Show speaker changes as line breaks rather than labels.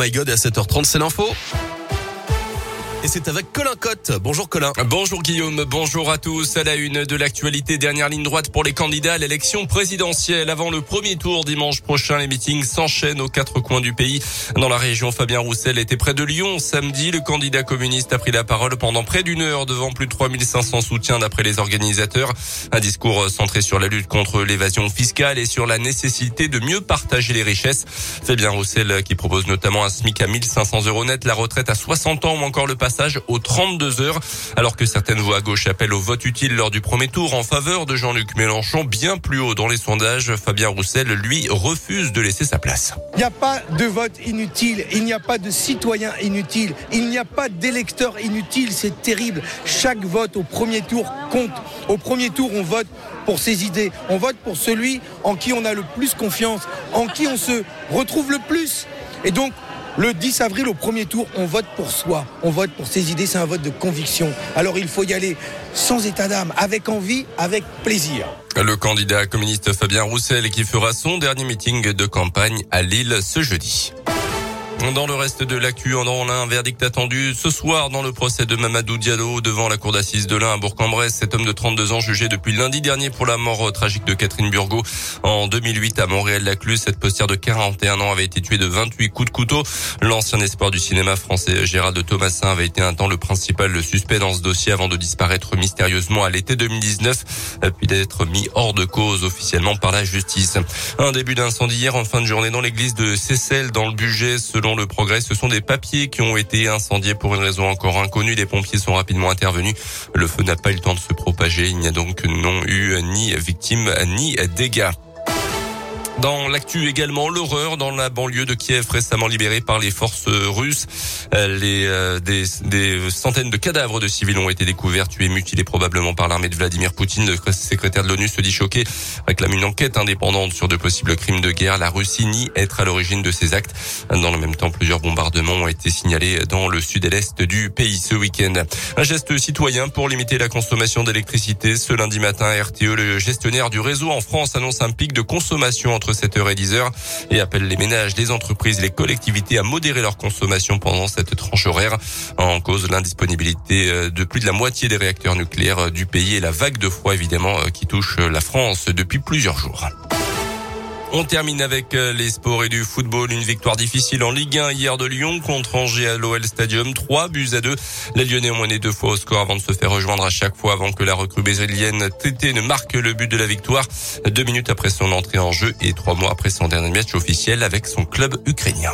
My God, à 7h30, c'est l'info. Et c'est avec Colin Cotte. Bonjour Colin.
Bonjour Guillaume, bonjour à tous. À la une de l'actualité, dernière ligne droite pour les candidats à l'élection présidentielle. Avant le premier tour dimanche prochain, les meetings s'enchaînent aux quatre coins du pays. Dans la région, Fabien Roussel était près de Lyon. Samedi, le candidat communiste a pris la parole pendant près d'une heure devant plus de 3500 soutiens d'après les organisateurs. Un discours centré sur la lutte contre l'évasion fiscale et sur la nécessité de mieux partager les richesses. Fabien Roussel qui propose notamment un SMIC à 1500 euros net, la retraite à 60 ans ou encore le passage aux 32 heures, alors que certaines voix à gauche appellent au vote utile lors du premier tour en faveur de Jean-Luc Mélenchon, bien plus haut dans les sondages. Fabien Roussel, lui, refuse de laisser sa place.
Il n'y a pas de vote inutile, il n'y a pas de citoyen inutile, il n'y a pas d'électeur inutile, c'est terrible. Chaque vote au premier tour compte. Au premier tour, on vote pour ses idées, on vote pour celui en qui on a le plus confiance, en qui on se retrouve le plus. Et donc, le 10 avril, au premier tour, on vote pour soi, on vote pour ses idées, c'est un vote de conviction. Alors il faut y aller sans état d'âme, avec envie, avec plaisir.
Le candidat communiste Fabien Roussel qui fera son dernier meeting de campagne à Lille ce jeudi. Dans le reste de l'actu, on a un verdict attendu ce soir dans le procès de Mamadou Diallo devant la cour d'assises de l'Ain à Bourg-en-Bresse. Cet homme de 32 ans jugé depuis lundi dernier pour la mort tragique de Catherine Burgot en 2008 à Montréal-Lacluse. Cette postière de 41 ans avait été tuée de 28 coups de couteau. L'ancien espoir du cinéma français Gérald Thomasin avait été un temps le principal suspect dans ce dossier avant de disparaître mystérieusement à l'été 2019 puis d'être mis hors de cause officiellement par la justice. Un début d'incendie hier en fin de journée dans l'église de dans le budget selon le progrès, ce sont des papiers qui ont été incendiés pour une raison encore inconnue. Les pompiers sont rapidement intervenus. Le feu n'a pas eu le temps de se propager. Il n'y a donc non eu ni victime ni dégâts. Dans l'actu également, l'horreur dans la banlieue de Kiev récemment libérée par les forces russes. Euh, les, euh, des, des, centaines de cadavres de civils ont été découverts, tués, mutilés probablement par l'armée de Vladimir Poutine. Le secrétaire de l'ONU se dit choqué, réclame une enquête indépendante sur de possibles crimes de guerre. La Russie nie être à l'origine de ces actes. Dans le même temps, plusieurs bombardements ont été signalés dans le sud et l'est du pays ce week-end. Un geste citoyen pour limiter la consommation d'électricité. Ce lundi matin, RTE, le gestionnaire du réseau en France, annonce un pic de consommation entre 7h et 10h et appelle les ménages, les entreprises, les collectivités à modérer leur consommation pendant cette tranche horaire. En cause l'indisponibilité euh, de plus de la moitié des réacteurs nucléaires euh, du pays et la vague de froid évidemment euh, qui touche la France depuis plusieurs jours. On termine avec les sports et du football. Une victoire difficile en Ligue 1 hier de Lyon contre Angers à l'OL Stadium. 3 buts à 2. Les Lyonnais ont mené deux fois au score avant de se faire rejoindre à chaque fois avant que la recrue brésilienne Tété ne marque le but de la victoire. Deux minutes après son entrée en jeu et trois mois après son dernier match officiel avec son club ukrainien.